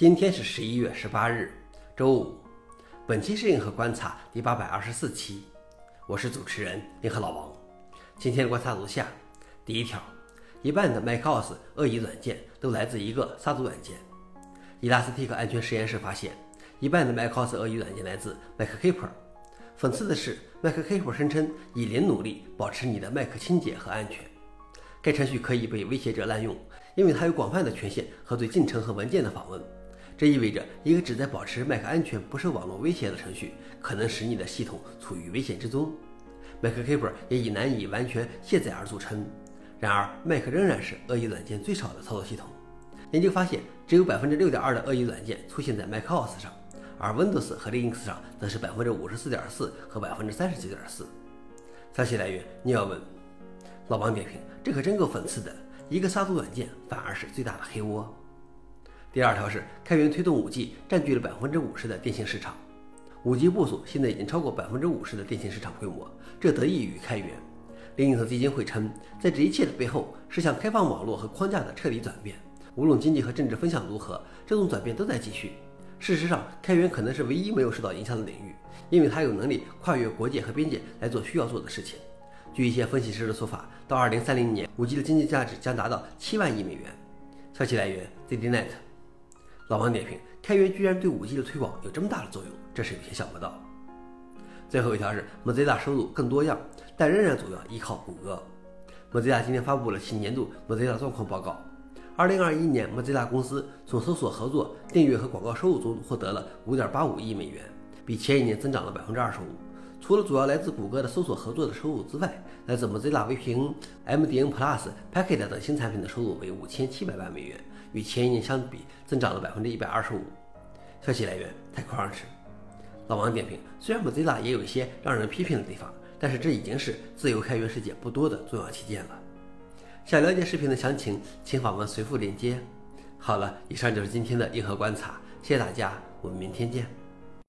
今天是十一月十八日，周五。本期是硬核观察第八百二十四期，我是主持人硬核老王。今天观察如下：第一条，一半的 macOS 恶意软件都来自一个杀毒软件。Elastic 安全实验室发现，一半的 macOS 恶意软件来自 MacKeeper。讽刺的是，MacKeeper 声称以零努力保持你的 Mac 清洁和安全。该程序可以被威胁者滥用，因为它有广泛的权限和对进程和文件的访问。这意味着，一个旨在保持 Mac 安全、不受网络威胁的程序，可能使你的系统处于危险之中。MacKeeper 也以难以完全卸载而著称。然而，Mac 仍然是恶意软件最少的操作系统。研究发现，只有百分之六点二的恶意软件出现在 macOS 上，而 Windows 和 Linux 上则是百分之五十四点四和百分之三十九点四。消息来源：尼尔文。老王点评：这可真够讽刺的，一个杀毒软件反而是最大的黑窝。第二条是开源推动 5G 占据了百分之五十的电信市场，5G 部署现在已经超过百分之五十的电信市场规模，这得益于开源。另一个基金会称，在这一切的背后是向开放网络和框架的彻底转变。无论经济和政治风向如何，这种转变都在继续。事实上，开源可能是唯一没有受到影响的领域，因为它有能力跨越国界和边界来做需要做的事情。据一些分析师的说法，到2030年，5G 的经济价值将达到7万亿美元。消息来源：ZDNet。老王点评：开源居然对 5G 的推广有这么大的作用，这是有些想不到。最后一条是 Mozilla 收入更多样，但仍然主要依靠谷歌。Mozilla 今天发布了其年度 Mozilla 状况报告。2021年，Mozilla 公司从搜索合作、订阅和广告收入中获得了5.85亿美元，比前一年增长了25%。除了主要来自谷歌的搜索合作的收入之外，来自 Mozilla VPN、MDN Plus、Packet 等新产品的收入为5700万美元。与前一年相比，增长了百分之一百二十五。消息来源：TechCrunch。老王点评：虽然 Mozilla 也有一些让人批评的地方，但是这已经是自由开源世界不多的重要旗舰了。想了解视频的详情，请访问随附链接。好了，以上就是今天的硬核观察，谢谢大家，我们明天见。